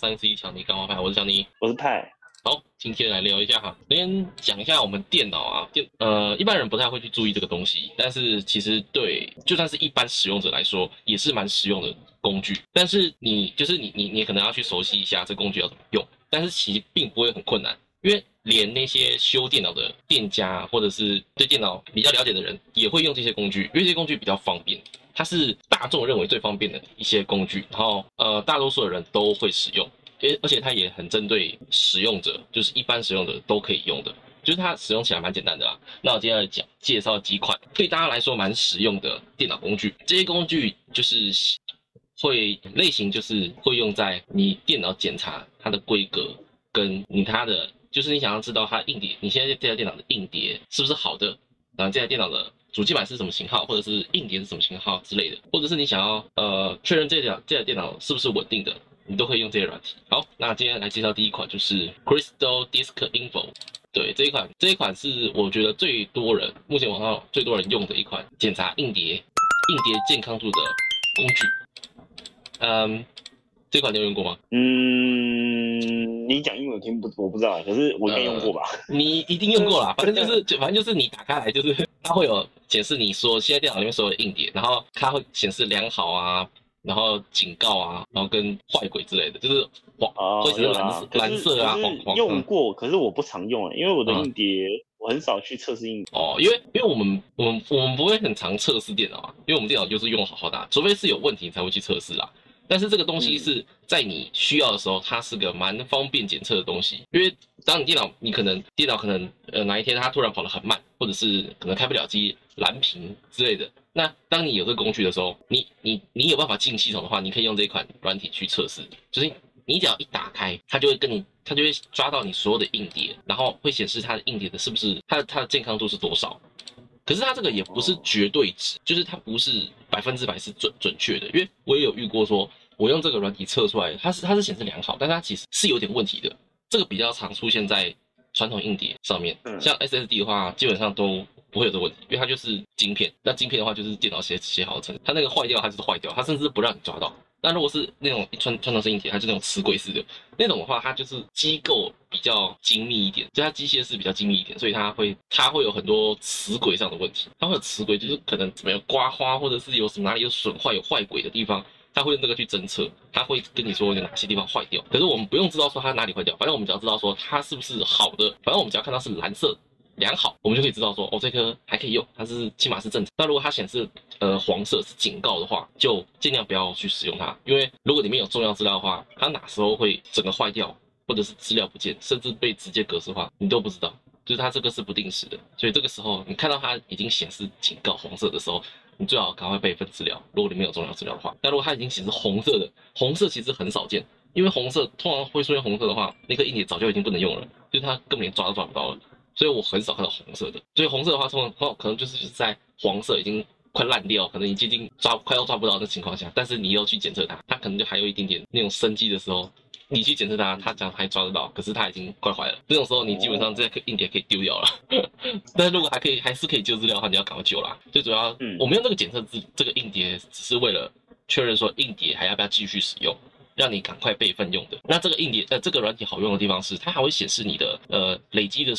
三 C 强尼干话派，我是强尼，我是派。好，今天来聊一下哈，先讲一下我们电脑啊，电呃一般人不太会去注意这个东西，但是其实对就算是一般使用者来说，也是蛮实用的工具。但是你就是你你你可能要去熟悉一下这工具要怎么用，但是其实并不会很困难，因为连那些修电脑的店家或者是对电脑比较了解的人也会用这些工具，因为这些工具比较方便。它是大众认为最方便的一些工具，然后呃，大多数的人都会使用，而而且它也很针对使用者，就是一般使用者都可以用的，就是它使用起来蛮简单的啦。那我接下来讲介绍几款对大家来说蛮实用的电脑工具，这些工具就是会类型就是会用在你电脑检查它的规格跟你它的，就是你想要知道它硬碟，你现在这台电脑的硬碟是不是好的，然后这台电脑的。主机板是什么型号，或者是硬碟是什么型号之类的，或者是你想要呃确认这台这台电脑是不是稳定的，你都可以用这些软体。好，那今天来介绍第一款就是 Crystal Disk Info。对，这一款这一款是我觉得最多人目前网上最多人用的一款检查硬碟硬碟健康度的工具。嗯，这款你有用过吗？嗯，你讲英文听不我不知道，可是我应该用过吧？你一定用过啦，反正就是就反正就是你打开来就是它会有。显示你说现在电脑里面所有的硬碟，然后它会显示良好啊，然后警告啊，然后跟坏鬼之类的，就是黄会显示蓝色蓝色啊，黄黄。用过，可是我不常用，因为我的硬碟我很少去测试硬碟。哦，因为因为我们我们我们不会很常测试电脑啊，因为我们电脑就是用好好的，除非是有问题才会去测试啦。但是这个东西是在你需要的时候，它是个蛮方便检测的东西。因为当你电脑，你可能电脑可能呃哪一天它突然跑得很慢，或者是可能开不了机、蓝屏之类的。那当你有这个工具的时候，你你你有办法进系统的话，你可以用这一款软体去测试。就是你只要一打开，它就会跟你，它就会抓到你所有的硬碟，然后会显示它的硬碟的是不是它的它的健康度是多少。可是它这个也不是绝对值，就是它不是百分之百是准准确的，因为我也有遇过说。我用这个软体测出来，它是它是显示良好，但它其实是有点问题的。这个比较常出现在传统硬碟上面，像 SSD 的话，基本上都不会有这个问题，因为它就是晶片。那晶片的话，就是电脑写写好的成，它那个坏掉，它就是坏掉，它甚至不让你抓到。那如果是那种传传统式硬碟，它就那种磁轨式的那种的话，它就是机构比较精密一点，就它机械是比较精密一点，所以它会它会有很多磁轨上的问题。它会有磁轨，就是可能怎么刮花，或者是有什么哪里有损坏、有坏轨的地方。他会用这个去侦测，他会跟你说有哪些地方坏掉。可是我们不用知道说它哪里坏掉，反正我们只要知道说它是不是好的。反正我们只要看到是蓝色良好，我们就可以知道说哦这颗还可以用，它是起码是正常。那如果它显示呃黄色是警告的话，就尽量不要去使用它，因为如果里面有重要资料的话，它哪时候会整个坏掉，或者是资料不见，甚至被直接格式化，你都不知道。就是它这个是不定时的，所以这个时候你看到它已经显示警告黄色的时候。你最好赶快备份资料，如果里面有重要资料的话。但如果它已经显示红色的，红色其实很少见，因为红色通常会出现红色的话，那颗硬碟早就已经不能用了，就是它根本连抓都抓不到了。所以我很少看到红色的。所以红色的话，通常可能就是在黄色已经快烂掉，可能你接近抓快要抓不到的情况下，但是你又去检测它，它可能就还有一点点那种生机的时候。你去检测它，它讲还抓得到，可是它已经快坏了。这种时候，你基本上这颗硬碟可以丢掉了。但如果还可以，还是可以救资料的话，你要赶快救啦。最主要，我们用这个检测资这个硬碟，只是为了确认说硬碟还要不要继续使用，让你赶快备份用的。那这个硬碟，呃，这个软体好用的地方是，它还会显示你的呃累积的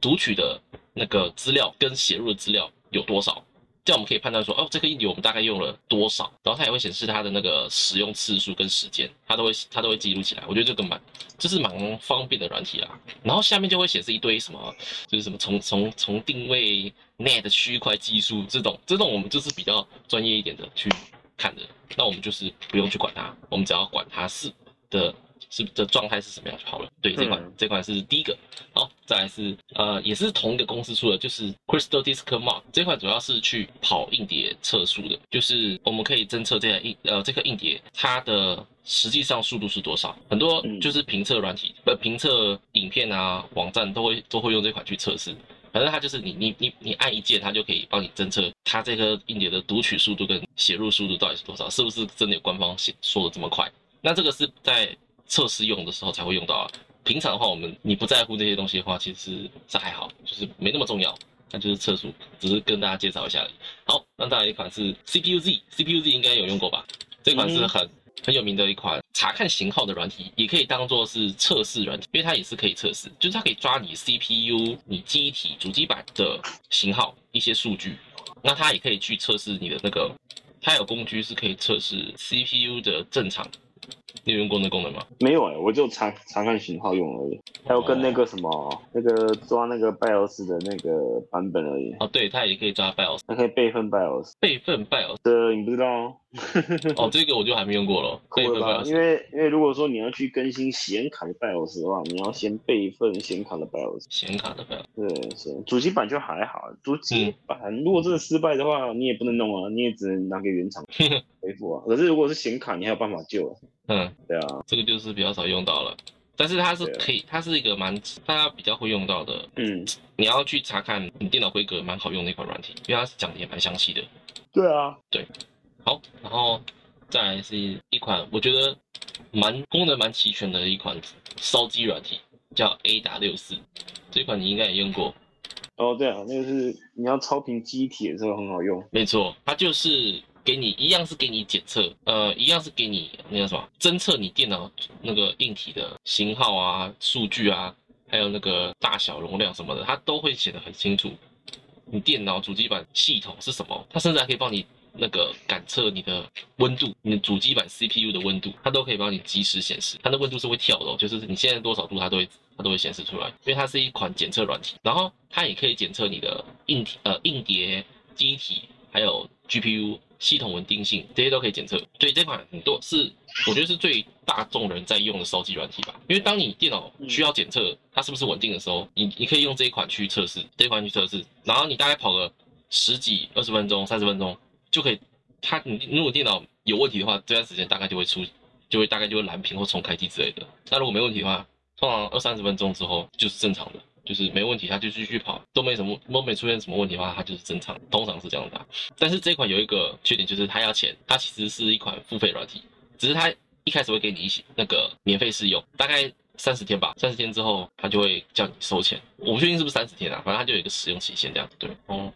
读取的那个资料跟写入的资料有多少。这样我们可以判断说，哦，这个硬碟我们大概用了多少，然后它也会显示它的那个使用次数跟时间，它都会它都会记录起来。我觉得这个蛮，这是蛮方便的软体啦。然后下面就会显示一堆什么，就是什么从从从定位 net 区块技术这种这种我们就是比较专业一点的去看的，那我们就是不用去管它，我们只要管它是的。是的状态是什么样就好了。对，这款这款是第一个。好，再来是呃，也是同一个公司出的，就是 Crystal Disk Mark 这款主要是去跑硬碟测速的，就是我们可以侦测这台硬呃这颗硬碟它的实际上速度是多少。很多就是评测软体呃评测影片啊网站都会都会用这款去测试。反正它就是你你你你按一键，它就可以帮你侦测它这颗硬碟的读取速度跟写入速度到底是多少，是不是真的有官方写说的这么快？那这个是在测试用的时候才会用到啊，平常的话，我们你不在乎这些东西的话，其实是还好，就是没那么重要，那就是测速，只是跟大家介绍一下而已。好，那再来一款是 CPU Z，CPU Z 应该有用过吧？这款是很很有名的一款查看型号的软体，也可以当做是测试软体，因为它也是可以测试，就是它可以抓你 CPU、你记忆体、主机板的型号一些数据，那它也可以去测试你的那个，它有工具是可以测试 CPU 的正常。你有用过那功能吗？没有哎、我就查查看型号用而已，还有跟那个什么那个抓那个 BIOS 的那个版本而已，哦，对，它也可以抓 BIOS 它可以备份 BIOS，备份 BIOS。对你不知道哦？哦，这个我就还没用过了，备份酷了吧？BIOS。因为因为如果说你要去更新显卡的 BIOS 的话，你要先备份显卡的 BIOS。显卡的 BIOS。对，是主机板就还好，主嗯机板如果真的失败的话，你也不能弄啊，你也只能拿给原厂 回复啊。可是如果是显卡，你还有办法救啊。嗯，对啊，这个就是比较少用到了，但是它是可以，它是一个蛮大家比较会用到的。嗯，你要去查看你电脑规格蛮好用的一款软体，因为它讲的也蛮详细的。对啊，好，然后再来是一款我觉得蛮功能蛮齐全的一款烧机软体，叫 A 打六四，这款你应该也用过。哦对啊，那个是你要超频机体的时候很好用。没错，它就是给你一样是给你检测，呃，一样是给你那个什么侦测你电脑那个硬体的型号啊、数据啊，还有那个大小、容量什么的，它都会写得很清楚。你电脑主机板系统是什么，它甚至还可以帮你那个感测你的温度，你的主机板 CPU 的温度，它都可以帮你及时显示。它的温度是会跳的、哦，就是你现在多少度，它都会它都会显示出来，因为它是一款检测软体。然后它也可以检测你的硬体呃硬碟、机体，还有 GPU 系统稳定性，这些都可以检测。所以这款很多是我觉得是最大众人在用的烧机软体吧。因为当你电脑需要检测它是不是稳定的时候，你你可以用这一款去测试，这一款去测试，然后你大概跑个十几、二十分钟、三十分钟就可以。它你如果电脑有问题的话，这段时间大概就会出，就会大概就会蓝屏或重开机之类的。那如果没问题的话，通常二三十分钟之后就是正常的，就是没问题，它就继续跑，都没什么都没出现什么问题的话，它就是正常，通常是这样的啊。但是这款有一个缺点，就是它要钱，它其实是一款付费软体，只是它一开始会给你一些那个免费试用，大概三十天吧，三十天之后它就会叫你收钱。我不确定是不是三十天啊，反正它就有一个使用期限这样子。对，哦，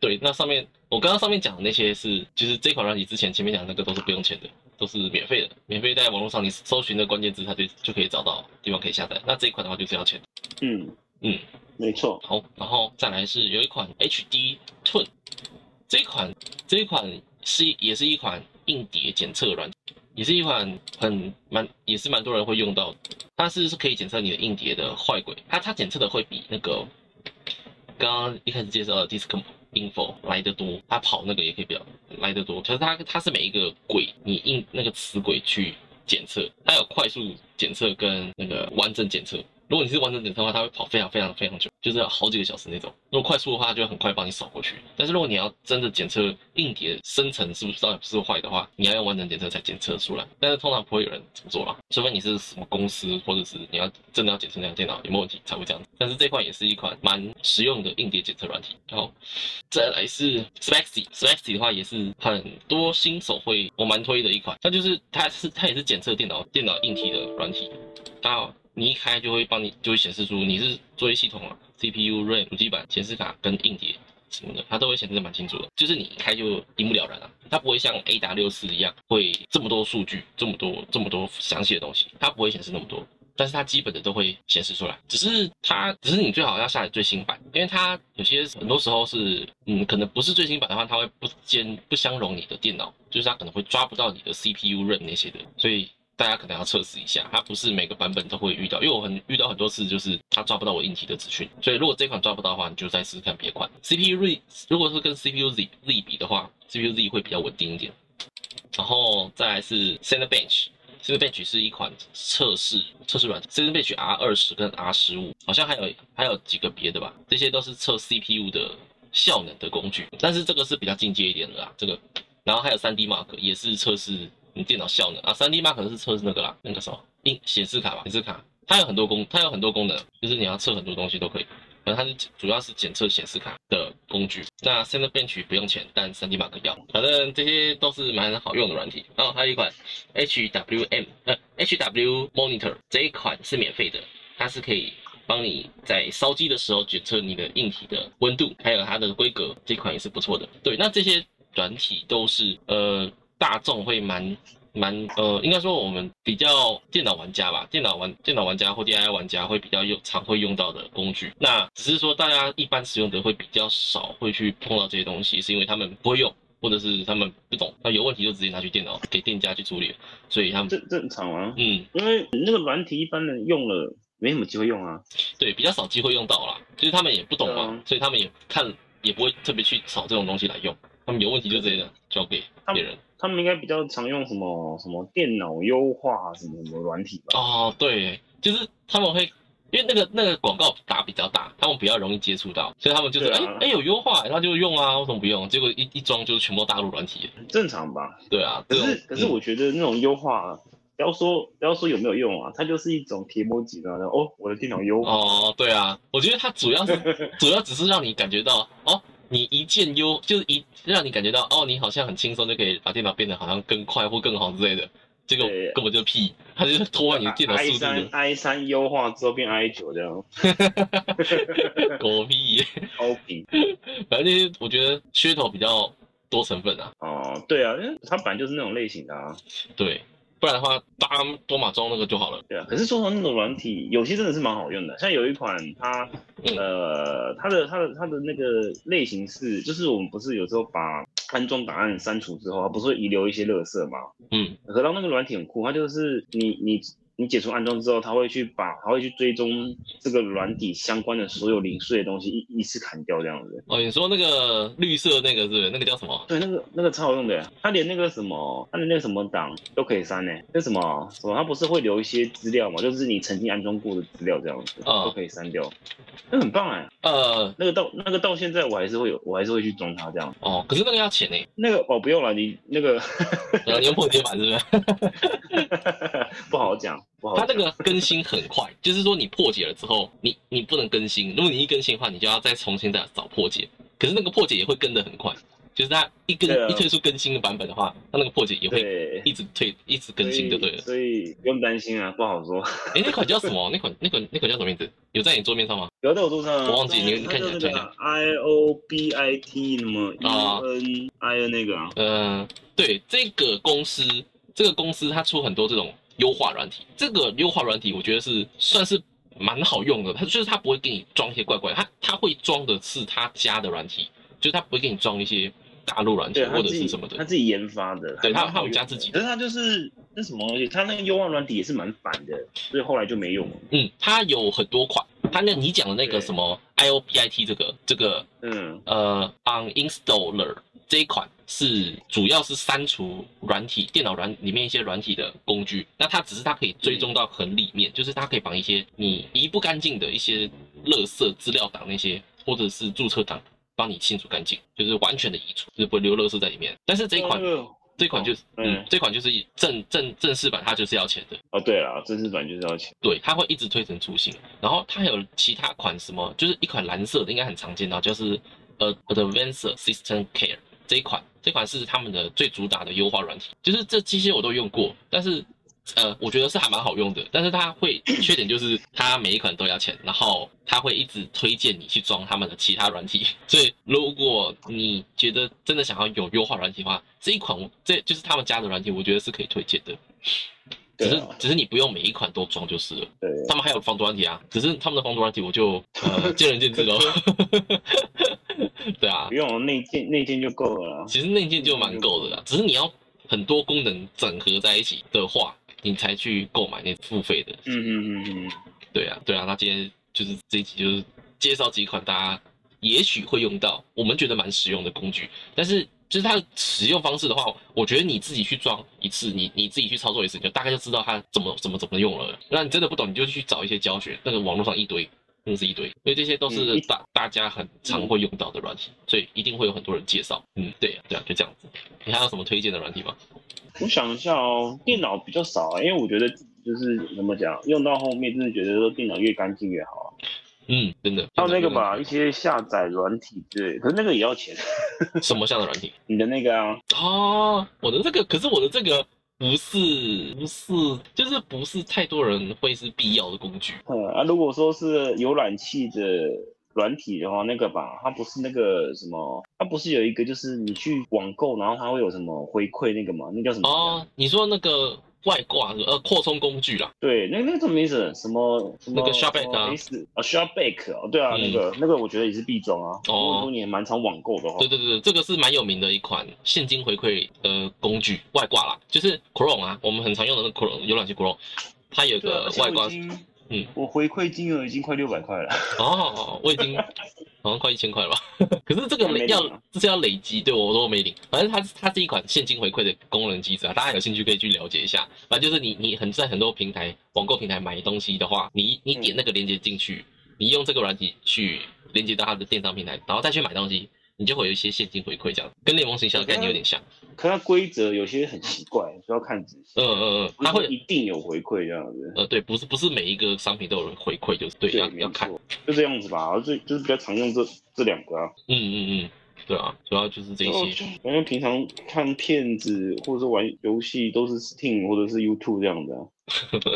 对，那上面我刚刚上面讲的那些是，就是这款软体之前前面讲的那个都是不用钱的，都是免费的，免费在网络上你搜寻的关键字，它就就可以找到地方可以下载。那这一款的话就是要钱。嗯嗯，没错。好，然后再来是有一款 HD Twin，这一款这一款是也是一款硬碟检测软体，也是一款很蛮也是蛮多人会用到的。它是是可以检测你的硬碟的坏轨，它它检测的会比那个刚刚一开始介绍的 Disk Info 来得多，它跑那个也可以比较来得多。可是它它是每一个轨你印那个磁轨去检测，它有快速检测跟那个完整检测。如果你是完整检测的话，它会跑非常非常非常久，就是要好几个小时那种。如果快速的话，就会很快帮你扫过去。但是如果你要真的检测硬碟深层是不是到底是不是坏的话，你要用完整检测才检测出来。但是通常不会有人这么做啦，除非你是什么公司，或者是你要真的要检测那台电脑有没有问题才会这样。但是这款也是一款蛮实用的硬碟检测软体。然后再来是 Spexy，Spexy 的话也是很多新手会我蛮推的一款，它就是它是它也是检测电脑电脑硬体的软体，它。你一开就会帮你就会显示出你是作业系统啊，CPU、RAM、主机板、显示卡跟硬碟什么的，它都会显示的蛮清楚的。就是你一开就一目了然啊，它不会像 AW 四一样会这么多数据、这么多这么多详细的东西，它不会显示那么多。但是它基本的都会显示出来，只是它只是你最好要下载最新版，因为它有些很多时候是嗯可能不是最新版的话，它会不兼不相容你的电脑，就是它可能会抓不到你的 CPU、RAM 那些的，所以。大家可能要测试一下，它不是每个版本都会遇到，因为我很遇到很多次，就是它抓不到我硬体的资讯，所以如果这款抓不到的话，你就再试试看别款。CPU Z 如果是跟 CPU Z Z 比的话，CPU Z 会比较稳定一点。然后再来是 Cinebench，Cinebench 是一款测试测试软件，Cinebench R 二十跟 R 十五，好像还有还有几个别的吧，这些都是测 CPU 的效能的工具，但是这个是比较进阶一点的啦，这个。然后还有 3D Mark 也是测试你电脑效能啊，3D Mark 是测试那个啦，那个什么硬显示卡吧，显示卡，它有很多功，它有很多功能，就是你要测很多东西都可以。反正它是主要是检测显示卡的工具。那 Cinebench 不用钱，但 3D Mark 要。反正这些都是蛮好用的软体。然后还有一款 HWM 呃 HW Monitor 这一款是免费的，它是可以帮你在烧机的时候检测你的硬体的温度，还有它的规格，这款也是不错的。对，那这些软体都是呃大众会蛮蛮呃，应该说我们比较电脑玩家吧，电脑玩电脑玩家或 DIY 玩家会比较用常会用到的工具。那只是说大家一般使用的会比较少会去碰到这些东西，是因为他们不会用，或者是他们不懂，那有问题就直接拿去电脑给店家去处理，所以他们正正常啊，嗯，因为那个软体一般人用了没什么机会用啊。对，比较少机会用到啦，就是他们也不懂嘛，啊所以他们也看也不会特别去找这种东西来用，他们有问题就直接交给别人。他们应该比较常用什么什么电脑优化什么什么软体吧？哦，对，就是他们会。因为那个那个广告打比较大，他们比较容易接触到，所以他们就是哎有优化，然后就用啊，为什么不用？结果一一装就是全部大陆软体，正常吧？对啊。可是可是嗯我觉得那种优化，不要说不要说有没有用啊，它就是一种贴膜级的哦，我的电脑优化。哦，对啊，我觉得它主要是 主要只是让你感觉到哦，你一键优就是一让你感觉到哦，你好像很轻松就可以把电脑变得好像更快或更好之类的，结果根本就屁，它就是拖慢你的电脑速度 i 三 i 三优化之后变 i 九这样，狗屁耶。超频。反正我觉得噱头比较多成分啊，哦，对啊，因为它本来就是那种类型的啊。对，不然的话搭多马装那个就好了。对啊，可是说到那种软体，有些真的是蛮好用的。像有一款它，嗯呃，它的它的它的那个类型是，就是我们不是有时候把安装档案删除之后，它不是会遗留一些垃圾吗？嗯，可到那个软体很酷，它就是你你你解除安装之后，它会去把它会去追踪这个软体相关的所有零碎的东西，一一次砍掉这样子。哦，你说那个绿色那个是不是？那个叫什么？对，那个那个超好用的，它连那个什么，它连那个什么档都可以删呢。那什么什么，它不是会留一些资料嘛？就是你曾经安装过的资料这样子，嗯都可以删掉。那很棒哎，呃，那个到那个到现在我还是会有，我还是会去装它这样。哦，可是那个要钱呢，那个哦不用了，你那个呃，你用破解版是不是？不好讲，不好它讲。那个更新很快，就是说你破解了之后，你你不能更新，如果你一更新的话，你就要再重新再找破解。可是那个破解也会跟得很快，就是它一更、啊一推出更新的版本的话，它那个破解也会对，一直推一直更新就对了。所以不用担心啊，不好说。哎、那款叫什么？那款那款那款叫什么名字？有在你桌面上吗？有在我桌上啊，我忘记你你看一下那个 I O B I T 什么 E 啊 N I N 那个啊，呃，对，这个公司，这个公司它出很多这种优化软体，这个优化软体我觉得是算是蛮好用的。它就是它不会给你装一些怪怪，它它会装的是他家的软体，就是它不会给你装一些大陆软体或者是什么的。他自己研发的，对他他有加自己的可是他就是那什么东西，他那个优化软体也是蛮烦的，所以后来就没用了。嗯，它有很多款，它那你讲的那个什么 IOBIT 这个这个嗯，呃 uninstaller 这一款是主要是删除软体电脑软里面一些软体的工具，那它只是它可以追踪到很里面，就是它可以把一些你移不干净的一些垃圾资料档那些或者是注册档帮你清除干净，就是完全的移除，就是不会留垃圾在里面。但是这一款那个这一款就是嗯嗯这款就是正正正式版，它就是要钱的。哦，对了，正式版就是要钱。对，它会一直推陈出新。然后它还有其他款什么，就是一款蓝色的，应该很常见到，就是呃 Advanced System Care 这一款，这款是他们的最主打的优化软体，就是这机械我都用过，但是呃，我觉得是还蛮好用的。但是它会缺点就是它每一款都要钱，然后它会一直推荐你去装他们的其他软体。所以如果你觉得真的想要有优化软体的话，这一款这就是他们家的软体，我觉得是可以推荐的。只是啊，只是你不用每一款都装就是了。对，他们还有防毒软体啊，只是他们的防毒软体我就呃 见仁见智喽。对啊不，用内建内建就够了。其实内件就蛮够的啦，只是你要很多功能整合在一起的话，你才去购买那付费的。嗯嗯嗯嗯，对啊，对啊，那今天就是这一集就是介绍几款大家也许会用到，我们觉得蛮实用的工具，但是。就是它的使用方式的话，我觉得你自己去装一次，你你自己去操作一次，你就大概就知道它怎么怎么怎么用了。那你真的不懂，你就去找一些教学，那个网络上一堆，真的是一堆，因为这些都是嗯大大家很常会用到的软体，所以一定会有很多人介绍。嗯，对啊，对啊，就这样子。你还有什么推荐的软体吗？我想一下哦，电脑比较少、啊，因为我觉得就是怎么讲，用到后面就是觉得说电脑越干净越好啊。嗯，真的。还有那个吧，一些下载软体之类，可是那个也要钱。什么下载软体？你的那个啊，哦，我的这个，可是我的这个不是不是，就是不是太多人会是必要的工具。嗯啊，如果说是浏览器的软体的话，那个吧，它不是那个什么，它不是有一个就是你去网购，然后它会有什么回馈那个吗？那叫什么？哦，你说那个外挂呃扩充工具啦，对，那那个什么名字？什么什么？那个 Shopback 啊 S 啊 Shopback 哦，对啊，嗯那个那个我觉得也是必装啊。哦你也蛮常网购的话，对对对，这个是蛮有名的一款现金回馈的工具，外挂啦，就是 Chrome 啊，我们很常用的那 Chrome 浏览器 Chrome，它有个外挂已，经嗯，我回馈金额已经快六百块了。哦，我已经 好像快一千块了吧？可是这个要这是要累积，对我都没领。反正它它是一款现金回馈的功能机制啊，大家有兴趣可以去了解一下。反正就是你你很在很多平台网购平台买东西的话，你你点那个链接进去，你用这个软体去连接到它的电商平台，然后再去买东西，你就会有一些现金回馈，这样跟联盟行销的概念有点像。可它规则有些很奇怪，需要看仔细。嗯嗯嗯，它会一定有回馈这样子。呃对，不是不是每一个商品都有人回馈，就是对要没要看。就这样子吧。最就是比较常用这这两个啊。嗯嗯嗯，对啊，主要就是这哦些。反正平常看片子或者是玩游戏都是 Steam 或者是 YouTube 这样的、啊。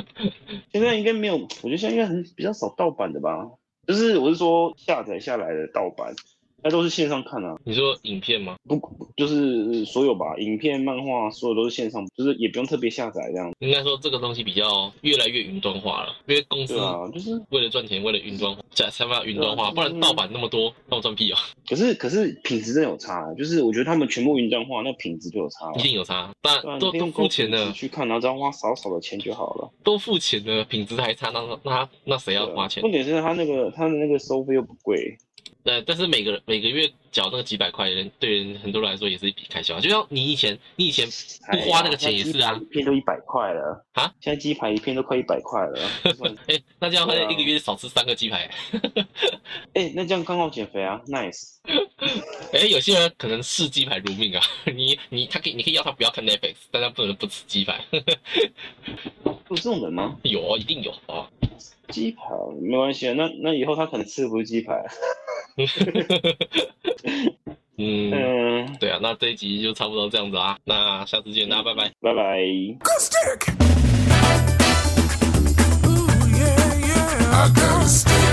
现在应该没有，我觉得现在应该很比较少盗版的吧。就是我是说下载下来的盗版，那都是线上看啊，你说影片吗？不就是所有吧，影片、漫画，所有都是线上，就是也不用特别下载这样。应该说这个东西比较越来越云端化了，因为公司啊，就是为了赚钱，为了云端化，才才把云端化，啊不然盗版那么多，那我赚屁啊！可是可是品质真有差、啊，就是我觉得他们全部云端化，那品质就有差一。定有差，但都都付钱的去看，然后只要花少少的钱就好了。都付钱的，品质还差，那那那那谁要花钱？重点是他那个他的那个收费又不贵，对，但是每个每个月缴那个几百块，人对人很多人来说也是一笔开销啊。就像你以前，你以前不花那个钱也是啊一片都一百块了啊！现在鸡排一片都快一百块了，哎、那这样一个月少吃三个鸡排。哎、那这样刚好减肥啊，nice。哎、有些人可能视鸡排如命啊，你你他可以你可以要他不要看 Netflix，但他不能不吃鸡排。有这种人吗？有哦，一定有啊。鸡排没关系啊，那那以后他可能吃的不是鸡排。嗯，对啊，那这一集就差不多这样子啦，那下次见，大家拜拜，拜拜。Acoustic.